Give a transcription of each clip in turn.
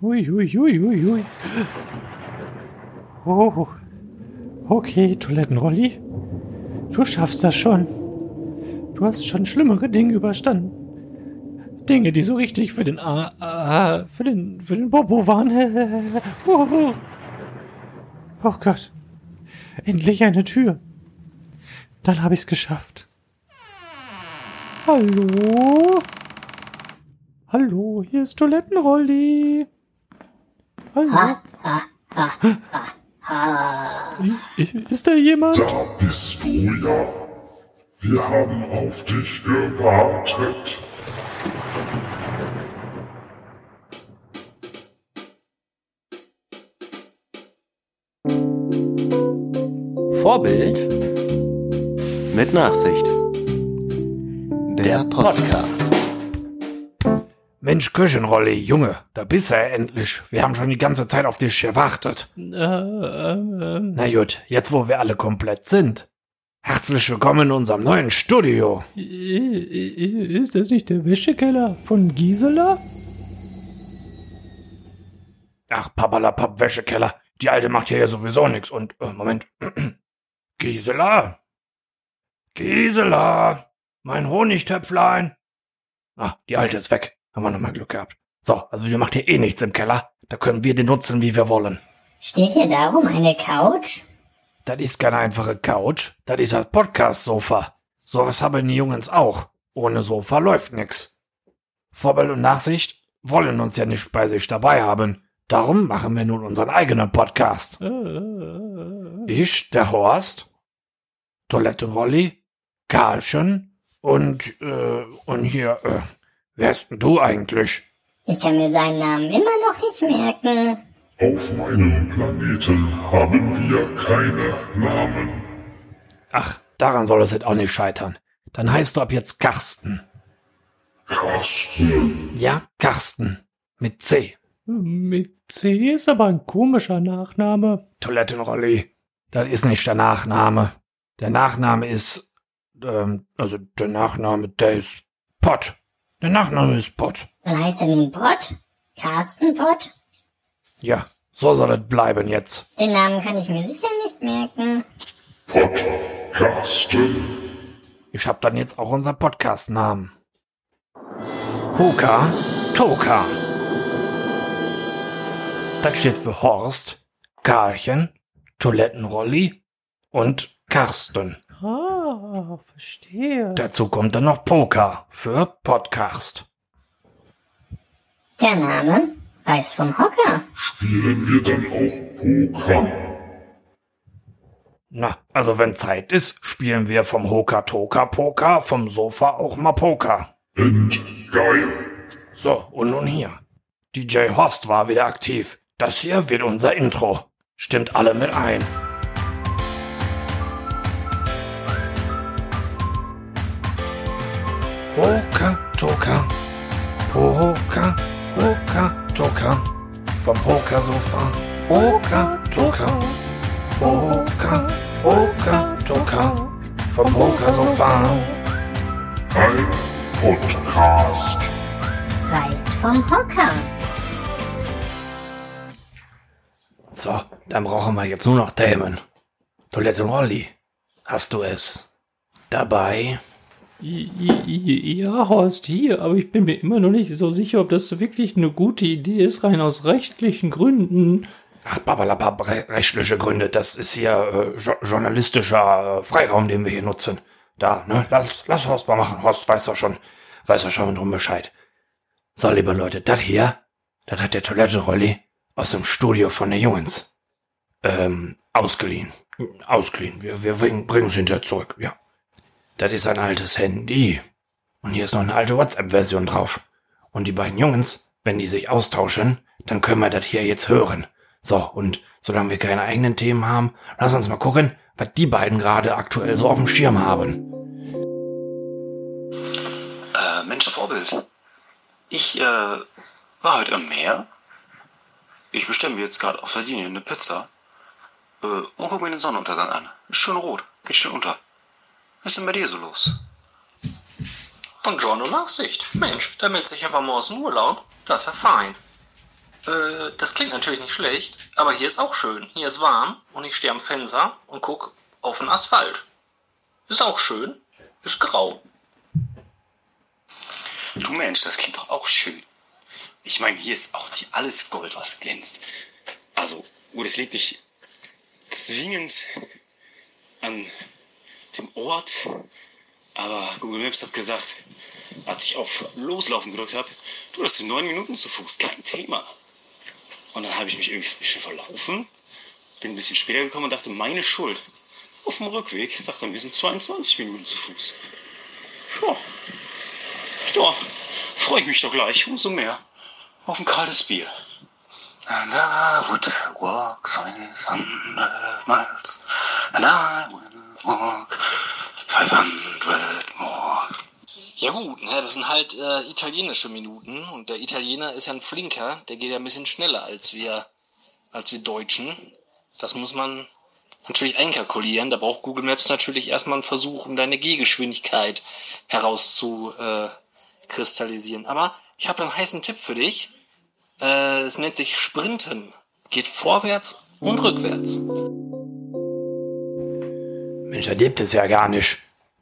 Ui, ui, ui, ui, ui. Oh. Okay, Toilettenrolli. Du schaffst das schon. Du hast schon schlimmere Dinge überstanden. Dinge, die so richtig für den A, A für den für den Bobo waren. oh, oh Gott. Endlich eine Tür. Dann habe ich's geschafft. Hallo? Hallo, hier ist Toilettenrolli. Hallo. Ist, ist da jemand? Da bist du ja. Wir haben auf dich gewartet. Vorbild mit Nachsicht. Der Podcast. Mensch, Küchenrolli, Junge, da bist du ja endlich. Wir haben schon die ganze Zeit auf dich gewartet. Äh, äh, Na gut, jetzt wo wir alle komplett sind. Herzlich willkommen in unserem neuen Studio. äh, ist das nicht der Wäschekeller von Gisela? Ach, Papalapap, Wäschekeller. Die Alte macht hier ja sowieso nix und, äh, Moment. Gisela? Gisela? Mein Honigtöpflein? Ah, die Alte ist weg. Haben wir nochmal Glück gehabt. So, also die macht hier eh nichts im Keller. Da können wir den nutzen, wie wir wollen. Steht hier darum eine Couch? Das ist keine einfache Couch. Das ist ein Podcast-Sofa. Sowas haben die Jungs auch. Ohne Sofa läuft nix. Vorbild und Nachsicht wollen uns ja nicht bei sich dabei haben. Darum machen wir nun unseren eigenen Podcast. Ich, der Horst, Toilette Rolli, Karlchen und, äh, und hier, äh, wer ist denn du eigentlich? Ich kann mir seinen Namen immer noch nicht merken. Auf meinem Planeten haben wir keine Namen. Ach, daran soll es jetzt auch nicht scheitern. Dann heißt du ab jetzt Karsten. Carsten, Ja, Karsten. Mit C. Mit C ist aber ein komischer Nachname. Toilettenrolli. Das ist nicht der Nachname. Der Nachname ist, ähm, also der Nachname, der ist Pott. Der Nachname ist Pott. Dann heißt er nun Pott? Carsten Pott? Ja, so soll es bleiben jetzt. Den Namen kann ich mir sicher nicht merken. Pott, Carsten, Ich hab dann jetzt auch unseren Podcast-Namen. Hoka Toka. Das steht für Horst, Karlchen, Toilettenrolli und Karsten. Ah, verstehe. Dazu kommt dann noch Poker für Podcast. Der Name reißt vom Hocker. spielen wir dann auch Poker? Na, also wenn Zeit ist, spielen wir vom Hoka Toka Poker, vom Sofa auch mal Poker. Endgeil. So, und nun hier. DJ Horst war wieder aktiv. Das hier wird unser Intro. Stimmt alle mit ein. Poker Toka. Poker, Poker Toka. Vom Pokersofa. Poker Toka. Poker, Poker Toka. Vom Pokersofa. Ein Podcast. Reißt vom Hocker. So, dann brauchen wir jetzt nur noch Themen. Toilette Rolli, hast du es dabei? Ja, Horst, hier, aber ich bin mir immer noch nicht so sicher, ob das wirklich eine gute Idee ist, rein aus rechtlichen Gründen. Ach, babalabab, re rechtliche Gründe, das ist hier äh, jo journalistischer äh, Freiraum, den wir hier nutzen. Da, ne, lass, lass Horst mal machen. Horst weiß doch schon, weiß doch schon drum Bescheid. So, liebe Leute, das hier, das hat der Toilettenrolli aus dem Studio von der Jungens, ähm, ausgeliehen. Ausgeliehen. Wir, wir bringen es hinterher zurück, ja. Das ist ein altes Handy. Und hier ist noch eine alte WhatsApp-Version drauf. Und die beiden Jungs, wenn die sich austauschen, dann können wir das hier jetzt hören. So, und solange wir keine eigenen Themen haben, lass uns mal gucken, was die beiden gerade aktuell so auf dem Schirm haben. Äh, Mensch, Vorbild. Ich, äh, war heute im Meer. Ich bestelle mir jetzt gerade auf Sardinien eine Pizza. Äh, und guck mir den Sonnenuntergang an. Ist schön rot. Geht schön unter. Was ist denn bei dir so los? Und John und Nachsicht. Mensch, da meldet sich einfach mal aus dem Urlaub. Das ist ja fein. Äh, das klingt natürlich nicht schlecht, aber hier ist auch schön. Hier ist warm und ich stehe am Fenster und gucke auf den Asphalt. Ist auch schön, ist grau. Du Mensch, das klingt doch auch schön. Ich meine, hier ist auch nicht alles Gold, was glänzt. Also, gut, es liegt nicht zwingend an dem Ort, aber Google Maps hat gesagt, als ich auf Loslaufen gedrückt habe, du hast neun Minuten zu Fuß, kein Thema. Und dann habe ich mich irgendwie ein bisschen verlaufen, bin ein bisschen später gekommen und dachte, meine Schuld. Auf dem Rückweg sagt er, wir sind 22 Minuten zu Fuß. Ja, ja freue ich mich doch gleich, umso mehr. Auf ein kaltes Bier. And I would walk 500 miles. And I will walk 500 more. Ja gut, ne, das sind halt äh, italienische Minuten und der Italiener ist ja ein Flinker, der geht ja ein bisschen schneller als wir, als wir Deutschen. Das muss man natürlich einkalkulieren. Da braucht Google Maps natürlich erstmal einen Versuch, um deine Gehgeschwindigkeit herauszukristallisieren. Aber ich habe einen heißen Tipp für dich. Äh, es nennt sich Sprinten. Geht vorwärts und rückwärts. Mensch, lebt es ja gar nicht.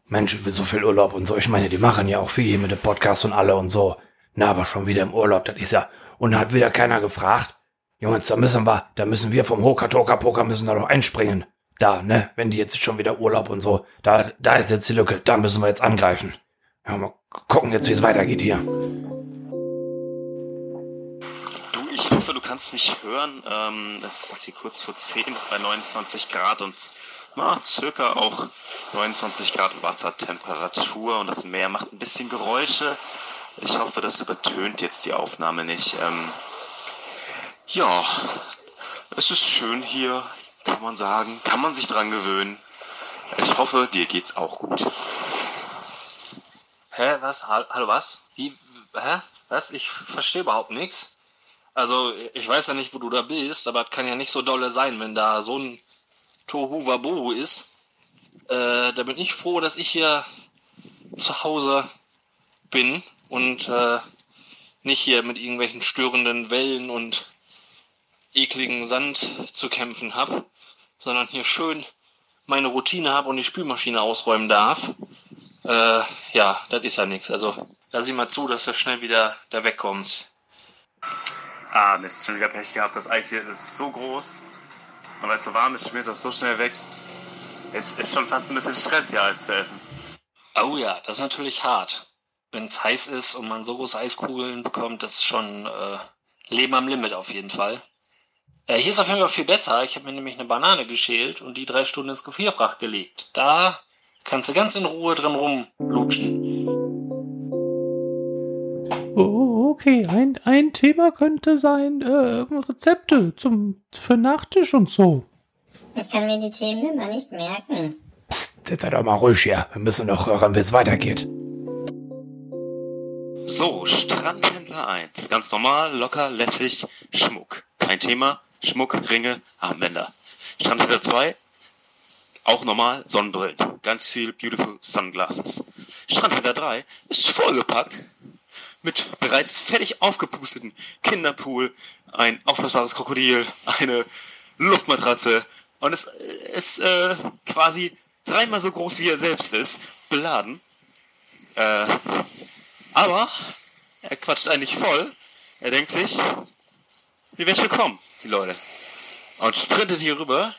Mensch, so viel Urlaub und so. Ich meine, die machen ja auch viel hier mit dem Podcast und alle und so. Na, aber schon wieder im Urlaub, das ist ja. Und hat wieder keiner gefragt. Jungs, da müssen wir, da müssen wir vom Hokatoka Poker müssen da doch einspringen. Da, ne, wenn die jetzt schon wieder Urlaub und so, da, da ist jetzt die Lücke, da müssen wir jetzt angreifen. Ja, mal gucken jetzt, wie es weitergeht hier. Du, ich hoffe, du kannst mich hören. Ähm, das ist hier kurz vor 10 bei 29 Grad und na, circa auch 29 Grad Wassertemperatur und das Meer macht ein bisschen Geräusche. Ich hoffe, das übertönt jetzt die Aufnahme nicht. Ähm, ja, es ist schön hier, kann man sagen. Kann man sich dran gewöhnen. Ich hoffe, dir geht's auch gut. Hä, was? Hall- Hallo, was? Wie, hä? Was? Ich verstehe überhaupt nichts. Also, ich weiß ja nicht, wo du da bist, aber es kann ja nicht so dolle sein, wenn da so ein Tohu Wabohu ist. Äh, da bin ich froh, dass ich hier zu Hause bin und äh, nicht hier mit irgendwelchen störenden Wellen und ekligen Sand zu kämpfen habe, sondern hier schön meine Routine habe und die Spülmaschine ausräumen darf. Äh, ja, das ist ja nichts. Also lass ich mal zu, dass du schnell wieder da wegkommst. Ah, Mist, schon wieder Pech gehabt. Das Eis hier ist so groß. Und weil es so warm ist, schmilzt das so schnell weg. Es ist schon fast ein bisschen Stress, hier Eis zu essen. Oh ja, das ist natürlich hart. Wenn es heiß ist und man so große Eiskugeln bekommt, das ist schon äh, Leben am Limit auf jeden Fall. Äh, hier ist auf jeden Fall viel besser. Ich habe mir nämlich eine Banane geschält und die drei Stunden ins Gefrierfach gelegt. Da kannst du ganz in Ruhe drin rumlutschen. Oh, okay, ein, ein Thema könnte sein, äh, Rezepte zum, für Nachtisch und so. Ich kann mir die Themen immer nicht merken. Psst, jetzt seid doch mal ruhig hier. Wir müssen doch hören, wie es weitergeht. So, Strandhändler 1. Ganz normal, locker, lässig, Schmuck. Kein Thema. Schmuck, Ringe, Armbänder. Strandhändler 2. Auch normal, Sonnenbrillen. Ganz viel beautiful sunglasses. Strandhändler 3 ist vollgepackt mit bereits fertig aufgepusteten Kinderpool, ein aufblasbares Krokodil, eine Luftmatratze und es ist äh, quasi dreimal so groß wie er selbst ist, beladen. Äh, aber er quatscht eigentlich voll. Er denkt sich, die werden schon kommen, die Leute. Und sprintet hier rüber.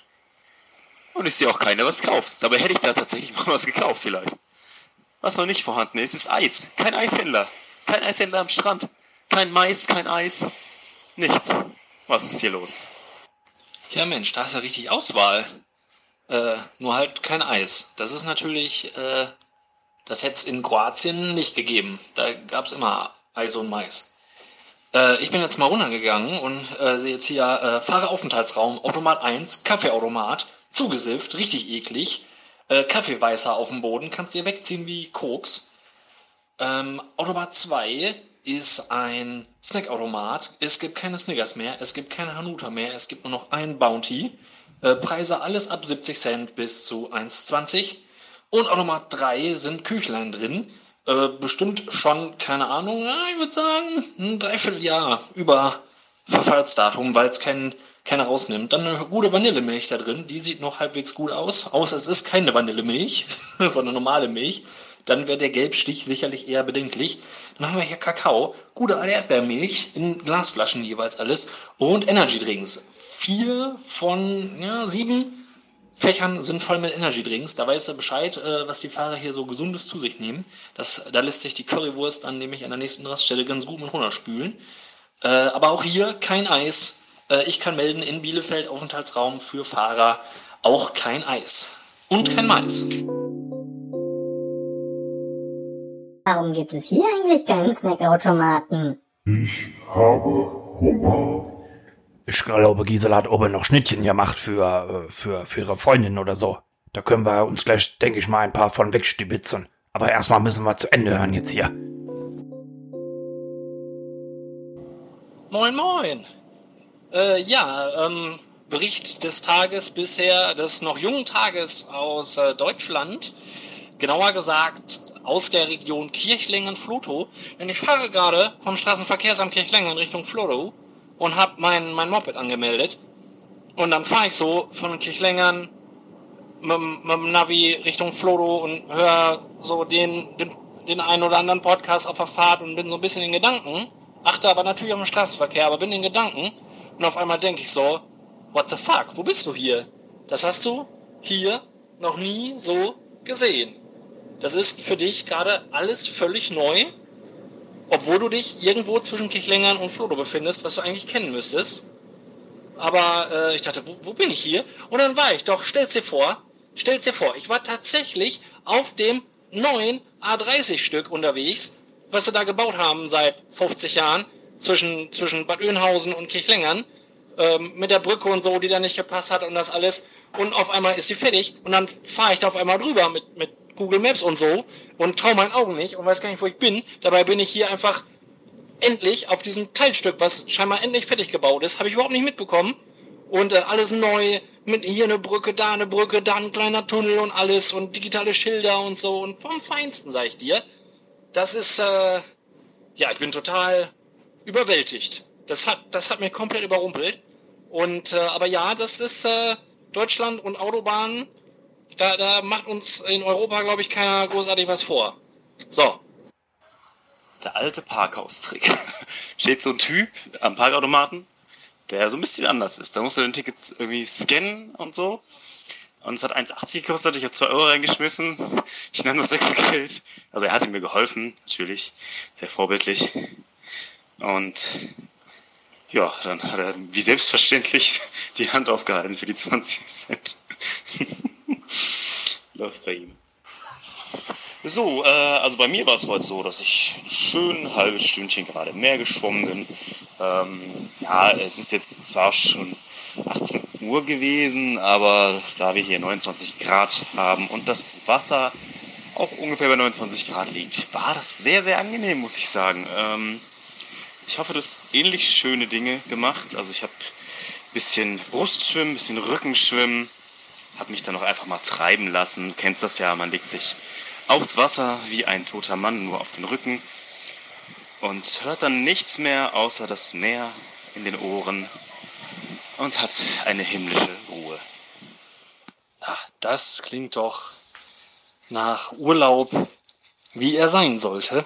Und ich sehe auch keiner, was kauft. Dabei hätte ich da tatsächlich mal was gekauft vielleicht. Was noch nicht vorhanden ist, ist Eis. Kein Eishändler. Kein Eishändler am Strand. Kein Mais, kein Eis. Nichts. Was ist hier los? Ja Mensch, da hast du richtig Auswahl. Äh, nur halt kein Eis. Das ist natürlich, äh, das hätte es in Kroatien nicht gegeben. Da gab es immer Eis und Mais. Äh, ich bin jetzt mal runtergegangen und äh, sehe jetzt hier äh, Fahreraufenthaltsraum, Automat 1, Kaffeeautomat, zugesifft, richtig eklig. Äh, Kaffeeweißer auf dem Boden, kannst dir wegziehen wie Koks. Ähm, Automat 2 ist ein Snackautomat. Es gibt keine Snickers mehr, es gibt keine Hanuta mehr, es gibt nur noch ein Bounty. Äh, Preise alles ab 70 Cent bis zu 1,20. Und Automat 3 sind Küchlein drin. Äh, bestimmt schon, keine Ahnung, ich würde sagen, ein Dreivierteljahr über Verfallsdatum, weil es kein, keiner rausnimmt. Dann eine gute Vanillemilch da drin, die sieht noch halbwegs gut aus, außer es ist keine Vanillemilch, sondern normale Milch. Dann wäre der Gelbstich sicherlich eher bedenklich. Dann haben wir hier Kakao, gute Erdbeermilch in Glasflaschen jeweils alles und Energy Drinks. Vier von ja, sieben Fächern sind voll mit Energy Drinks. Da weiß er Bescheid, äh, was die Fahrer hier so gesundes zu sich nehmen. Das, da lässt sich die Currywurst dann nämlich an der nächsten Raststelle ganz gut mit runterspülen. Äh, aber auch hier kein Eis. Äh, ich kann melden, in Bielefeld Aufenthaltsraum für Fahrer auch kein Eis. Und kein Mais. Warum gibt es hier eigentlich keinen Snackautomaten? Ich habe Hunger. Ich glaube, Gisela hat oben noch Schnittchen gemacht für, äh, für, für ihre Freundin oder so. Da können wir uns gleich, denke ich mal, ein paar von wegstibitzen. Aber erstmal müssen wir zu Ende hören jetzt hier. Moin, moin. Äh, ja, ähm, Bericht des Tages bisher, des noch jungen Tages aus äh, Deutschland. Genauer gesagt aus der Region Kirchlingen-Flotow. Denn ich fahre gerade vom Straßenverkehrsamt Kirchlingen in Richtung Flotow und habe mein, mein Moped angemeldet. Und dann fahre ich so von Kirchlingen mit, mit dem Navi Richtung Flotow und höre so den, den, den einen oder anderen Podcast auf der Fahrt und bin so ein bisschen in Gedanken. Achte aber natürlich auf den Straßenverkehr, aber bin in Gedanken. Und auf einmal denke ich so, what the fuck, wo bist du hier? Das hast du hier noch nie so gesehen. Das ist für dich gerade alles völlig neu, obwohl du dich irgendwo zwischen Kirchlingern und Flodo befindest, was du eigentlich kennen müsstest. Aber äh, ich dachte, wo, wo bin ich hier? Und dann war ich doch, stell's dir vor, stell's dir vor, ich war tatsächlich auf dem neuen A30-Stück unterwegs, was sie da gebaut haben seit 50 Jahren zwischen, zwischen Bad Oeynhausen und Kirchlingern, ähm, mit der Brücke und so, die da nicht gepasst hat und das alles. Und auf einmal ist sie fertig und dann fahre ich da auf einmal drüber mit, mit Google Maps und so und traue meinen Augen nicht und weiß gar nicht, wo ich bin. Dabei bin ich hier einfach endlich auf diesem Teilstück, was scheinbar endlich fertig gebaut ist, habe ich überhaupt nicht mitbekommen. Und äh, alles neu, mit hier eine Brücke, da eine Brücke, da ein kleiner Tunnel und alles und digitale Schilder und so und vom Feinsten, sag ich dir. Das ist, äh, ja, ich bin total überwältigt. Das hat, das hat mich komplett überrumpelt. Und, äh, aber ja, das ist äh, Deutschland und Autobahnen da, da macht uns in Europa, glaube ich, keiner großartig was vor. So. Der alte Parkhaustrick. Steht so ein Typ am Parkautomaten, der so ein bisschen anders ist. Da musst du den Ticket irgendwie scannen und so. Und es hat 1,80 gekostet, ich habe 2 Euro reingeschmissen. Ich nahm das Wechselgeld. Also er hat mir geholfen, natürlich. Sehr vorbildlich. Und ja, dann hat er wie selbstverständlich die Hand aufgehalten für die 20 Cent. Läuft bei ihm. So, äh, also bei mir war es heute so, dass ich schön ein halbes Stündchen gerade im Meer geschwommen bin. Ähm, ja, es ist jetzt zwar schon 18 Uhr gewesen, aber da wir hier 29 Grad haben und das Wasser auch ungefähr bei 29 Grad liegt, war das sehr, sehr angenehm, muss ich sagen. Ähm, ich hoffe, du hast ähnlich schöne Dinge gemacht. Also ich habe ein bisschen Brustschwimmen, ein bisschen Rückenschwimmen, habe mich dann auch einfach mal treiben lassen. Du kennst das ja, man legt sich aufs Wasser wie ein toter Mann nur auf den Rücken und hört dann nichts mehr außer das Meer in den Ohren und hat eine himmlische Ruhe. Ach, das klingt doch nach Urlaub, wie er sein sollte.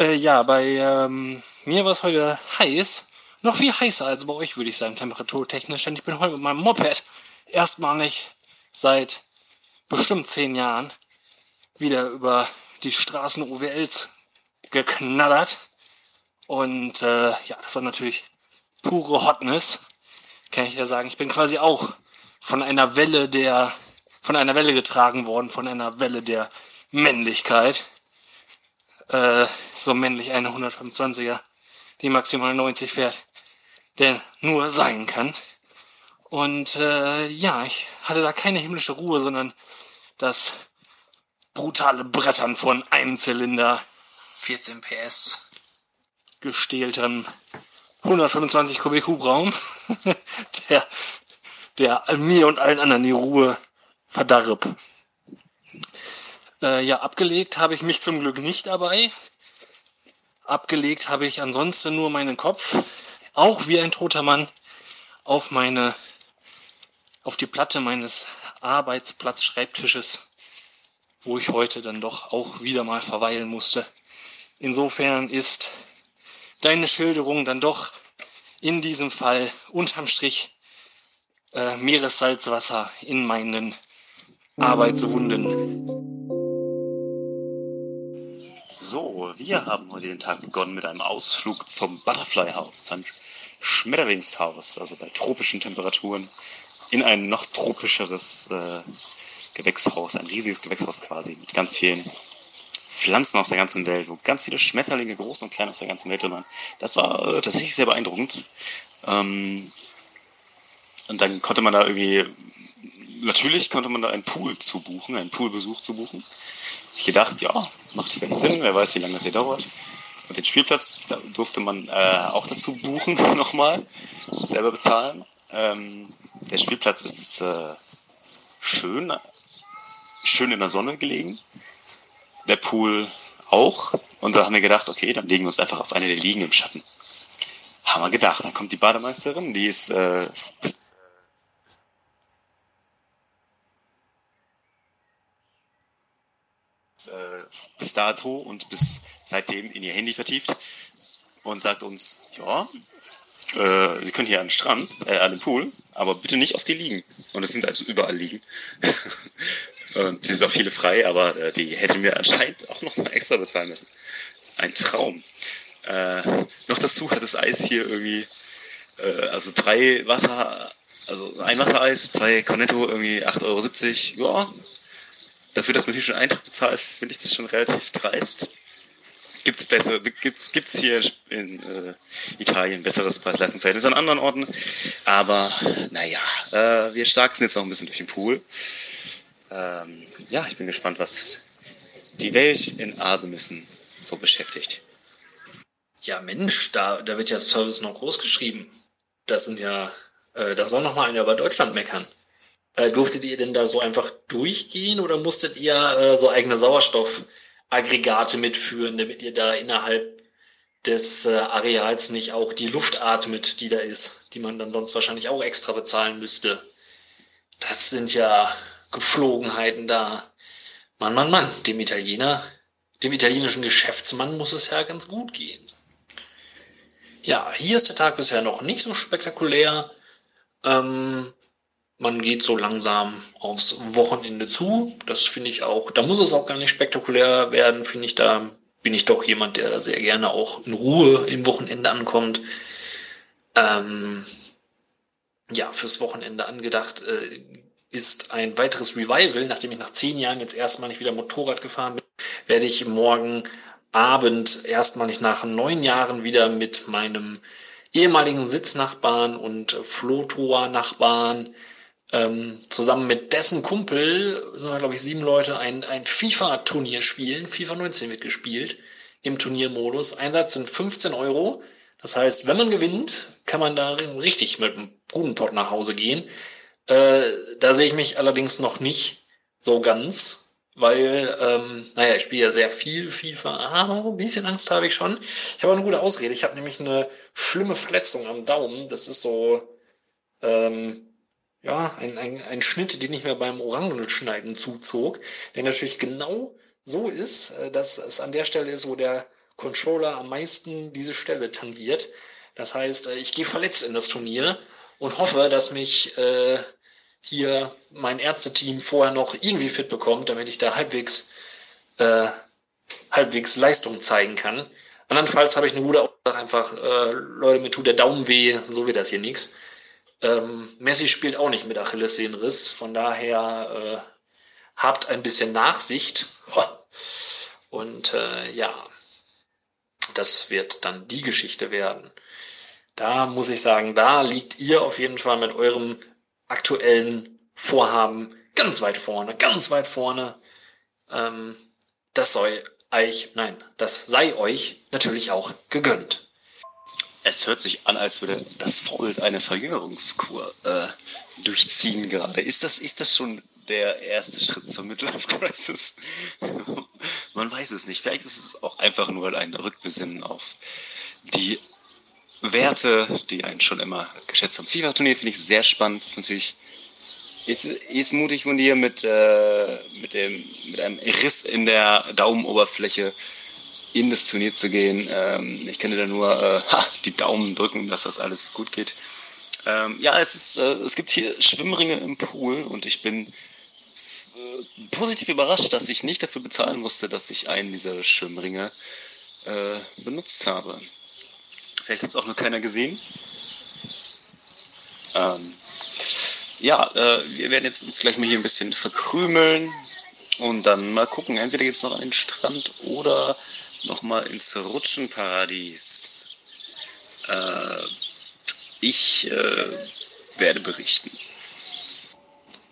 Äh, ja, bei ähm, mir war es heute heiß. Noch viel heißer als bei euch, würde ich sagen, temperaturtechnisch. Denn ich bin heute mit meinem Moped erstmalig seit bestimmt zehn Jahren wieder über die Straßen OWLs geknattert. Und äh, ja, das war natürlich pure Hotness. Kann ich ja sagen. Ich bin quasi auch von einer Welle der, von einer Welle getragen worden, von einer Welle der Männlichkeit. Äh, so männlich eine 125er, die maximal 90 fährt, der nur sein kann. Und äh, ja, ich hatte da keine himmlische Ruhe, sondern das brutale Brettern von einem Zylinder, 14 PS, gestähltem 125 Kubik Hubraum, der, der mir und allen anderen die Ruhe verdarb. Äh, ja, abgelegt habe ich mich zum Glück nicht dabei. Abgelegt habe ich ansonsten nur meinen Kopf. auch wie ein toter Mann auf meine, auf die Platte meines Arbeitsplatzschreibtisches, wo ich heute dann doch auch wieder mal verweilen musste. Insofern ist deine Schilderung dann doch in diesem Fall unterm Strich äh, Meeressalzwasser in meinen Arbeitswunden. So, wir haben heute den Tag begonnen mit einem Ausflug zum Butterfly House, zum Schmetterlingshaus, also bei tropischen Temperaturen, in ein noch tropischeres äh, Gewächshaus, ein riesiges Gewächshaus quasi, mit ganz vielen Pflanzen aus der ganzen Welt, wo ganz viele Schmetterlinge, groß und klein aus der ganzen Welt drin waren. Das war äh, tatsächlich sehr beeindruckend. Ähm, und dann konnte man da irgendwie, natürlich konnte man da einen Pool zu buchen, einen Poolbesuch zu buchen. Ich gedacht, ja, macht vielleicht Sinn, wer weiß, wie lange das hier dauert. Und den Spielplatz durfte man äh, auch dazu buchen, nochmal, selber bezahlen. Ähm, der Spielplatz ist äh, schön, schön in der Sonne gelegen. Der Pool auch. Und da haben wir gedacht, okay, dann legen wir uns einfach auf eine der Liegen im Schatten. Haben wir gedacht. Dann kommt die Bademeisterin, die ist äh, bis äh, bis dato und bis seitdem in ihr Handy vertieft und sagt uns, ja, äh, Sie können hier an den Strand, äh, an den Pool, aber bitte nicht auf die Liegen. Und es sind also überall Liegen. und es sind auch viele frei, aber äh, die hätte mir anscheinend auch noch mal extra bezahlen müssen. Ein Traum. Äh, noch dazu hat das Eis hier irgendwie, äh, also drei Wasser, also ein Wassereis, zwei Cornetto, irgendwie 8,70 Euro. Ja, dafür, dass man hier schon Eintritt bezahlt, finde ich das schon relativ dreist. Gibt's besser, gibt's, gibt's hier in äh, Italien besseres Preis-Leistung-Verhältnis an anderen Orten. Aber naja, äh, wir stark sind jetzt noch ein bisschen durch den Pool. Ähm, ja, ich bin gespannt, was die Welt in Asemissen so beschäftigt. Ja, Mensch, da, da wird ja Service noch groß geschrieben. Das sind ja, äh, da soll noch mal einer über Deutschland meckern. Äh, durftet ihr denn da so einfach durchgehen oder musstet ihr äh, so eigene Sauerstoffaggregate mitführen, damit ihr da innerhalb des äh, Areals nicht auch die Luft atmet, die da ist, die man dann sonst wahrscheinlich auch extra bezahlen müsste? Das sind ja Gepflogenheiten da. Mann, Mann, Mann, dem Italiener, dem italienischen Geschäftsmann muss es ja ganz gut gehen. Ja, hier ist der Tag bisher noch nicht so spektakulär. Ähm, man geht so langsam aufs Wochenende zu. Das finde ich auch, da muss es auch gar nicht spektakulär werden, finde ich. Da bin ich doch jemand, der sehr gerne auch in Ruhe im Wochenende ankommt. Ähm, ja, fürs Wochenende angedacht äh, ist ein weiteres Revival. Nachdem ich nach zehn Jahren jetzt erstmal nicht wieder Motorrad gefahren bin, werde ich morgen Abend erstmalig nach neun Jahren wieder mit meinem ehemaligen Sitznachbarn und Flotor-Nachbarn ähm, zusammen mit dessen Kumpel, sind wir glaube ich sieben Leute, ein, ein FIFA-Turnier spielen. FIFA 19 wird gespielt im Turniermodus. Einsatz sind 15 Euro. Das heißt, wenn man gewinnt, kann man da richtig mit einem guten Pot nach Hause gehen. Äh, da sehe ich mich allerdings noch nicht so ganz weil, ähm, naja, ich spiele ja sehr viel FIFA, aber so ein bisschen Angst habe ich schon. Ich habe eine gute Ausrede. Ich habe nämlich eine schlimme Verletzung am Daumen. Das ist so, ähm, ja, ein, ein, ein Schnitt, den ich mir beim Orangenschneiden zuzog, der natürlich genau so ist, äh, dass es an der Stelle ist, wo der Controller am meisten diese Stelle tangiert. Das heißt, äh, ich gehe verletzt in das Turnier und hoffe, dass mich äh, hier mein Ärzteteam vorher noch irgendwie fit bekommt, damit ich da halbwegs, äh, halbwegs Leistung zeigen kann. Andernfalls habe ich eine gute Aussage, einfach, äh, Leute, mir tut der Daumen weh, so wird das hier nichts. Ähm, Messi spielt auch nicht mit Achillessehnenriss, von daher äh, habt ein bisschen Nachsicht. Und äh, ja, das wird dann die Geschichte werden. Da muss ich sagen, da liegt ihr auf jeden Fall mit eurem aktuellen Vorhaben ganz weit vorne, ganz weit vorne. Ähm, das soll euch, nein, das sei euch natürlich auch gegönnt. Es hört sich an, als würde das Vorbild eine Verjüngerungskur äh, durchziehen gerade. Ist das, ist das schon der erste Schritt zur Midlife Crisis? Man weiß es nicht. Vielleicht ist es auch einfach nur ein Rückbesinnen auf die Werte, die einen schon immer geschätzt haben. FIFA-Turnier finde ich sehr spannend. Ist natürlich ist, ist mutig von dir mit, äh, mit, dem, mit einem Riss in der Daumenoberfläche in das Turnier zu gehen. Ähm, ich kenne da nur äh, ha, die Daumen drücken, dass das alles gut geht. Ähm, ja, es, ist, äh, es gibt hier Schwimmringe im Pool und ich bin äh, positiv überrascht, dass ich nicht dafür bezahlen musste, dass ich einen dieser Schwimmringe äh, benutzt habe. Vielleicht hat es auch nur keiner gesehen. Ähm, ja, äh, wir werden jetzt uns gleich mal hier ein bisschen verkrümeln und dann mal gucken. Entweder geht es noch an den Strand oder nochmal ins Rutschenparadies. Äh, ich äh, werde berichten.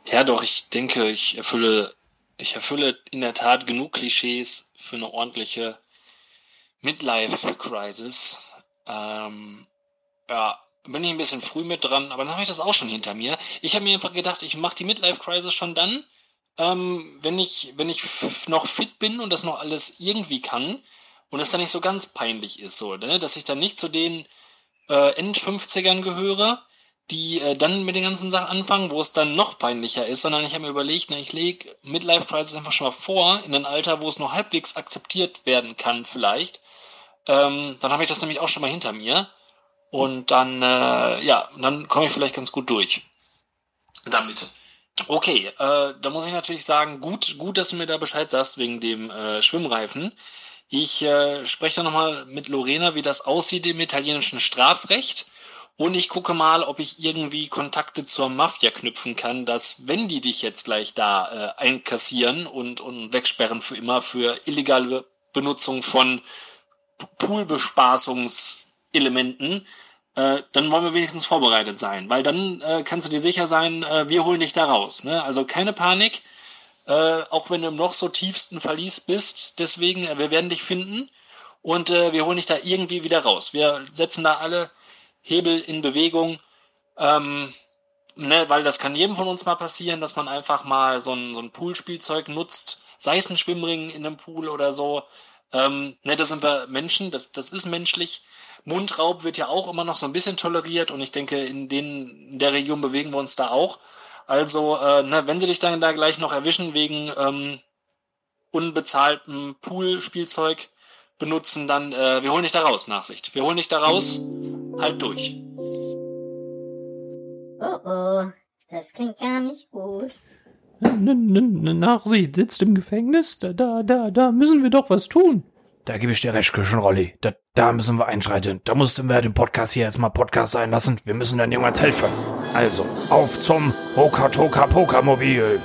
Ja, doch, ich denke, ich erfülle, ich erfülle in der Tat genug Klischees für eine ordentliche Midlife-Crisis. Ähm, ja, bin ich ein bisschen früh mit dran, aber dann habe ich das auch schon hinter mir. Ich habe mir einfach gedacht, ich mache die Midlife-Crisis schon dann, ähm, wenn ich, wenn ich noch fit bin und das noch alles irgendwie kann und es dann nicht so ganz peinlich ist, so, ne? dass ich dann nicht zu den äh, End-50ern gehöre, die äh, dann mit den ganzen Sachen anfangen, wo es dann noch peinlicher ist, sondern ich habe mir überlegt, na, ich lege Midlife Crisis einfach schon mal vor, in ein Alter, wo es noch halbwegs akzeptiert werden kann, vielleicht. Ähm, dann habe ich das nämlich auch schon mal hinter mir. Und dann, äh, ja, dann komme ich vielleicht ganz gut durch. Damit. Okay, äh, da muss ich natürlich sagen, gut, gut, dass du mir da Bescheid sagst wegen dem äh, Schwimmreifen. Ich äh, spreche nochmal mit Lorena, wie das aussieht im italienischen Strafrecht. Und ich gucke mal, ob ich irgendwie Kontakte zur Mafia knüpfen kann, dass wenn die dich jetzt gleich da äh, einkassieren und, und wegsperren für immer für illegale Benutzung von Poolbespaßungselementen, äh, dann wollen wir wenigstens vorbereitet sein, weil dann äh, kannst du dir sicher sein, äh, wir holen dich da raus. Ne? Also keine Panik, äh, auch wenn du im noch so tiefsten Verlies bist. Deswegen, äh, wir werden dich finden und äh, wir holen dich da irgendwie wieder raus. Wir setzen da alle Hebel in Bewegung, ähm, ne? weil das kann jedem von uns mal passieren, dass man einfach mal so ein, so ein Poolspielzeug nutzt, sei es ein Schwimmring in einem Pool oder so. Ähm, ne, da sind wir Menschen, das, das ist menschlich. Mundraub wird ja auch immer noch so ein bisschen toleriert und ich denke, in, den, in der Region bewegen wir uns da auch. Also, äh, ne, wenn sie dich dann da gleich noch erwischen wegen ähm, unbezahltem Pool-Spielzeug benutzen, dann äh, wir holen dich da raus, Nachsicht. Wir holen dich da raus, halt durch. Oh oh, das klingt gar nicht gut. N -n -n Nachsicht sitzt im Gefängnis? Da, da, da, da müssen wir doch was tun. Da gebe ich dir recht, Küchenrolli. Da, da müssen wir einschreiten. Da mussten wir den Podcast hier jetzt mal Podcast sein lassen. Wir müssen dann irgendwann helfen. Also, auf zum Hoka-Toka-Poka-Mobil.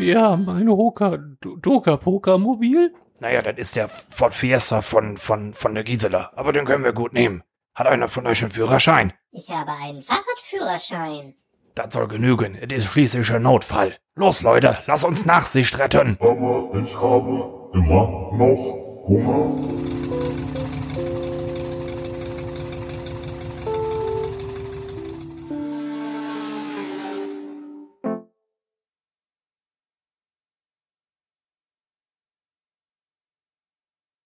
Ja, mein Hoka-Toka-Poka-Mobil? Naja, das ist der Ford Fiesta von, von, von der Gisela. Aber den können wir gut nehmen. Hat einer von euch einen Führerschein? Ich habe einen Fahrradführerschein. Das soll genügen. Es ist schließlich ein Notfall. Los, Leute, lass uns Nachsicht retten. Aber ich habe immer noch Uno.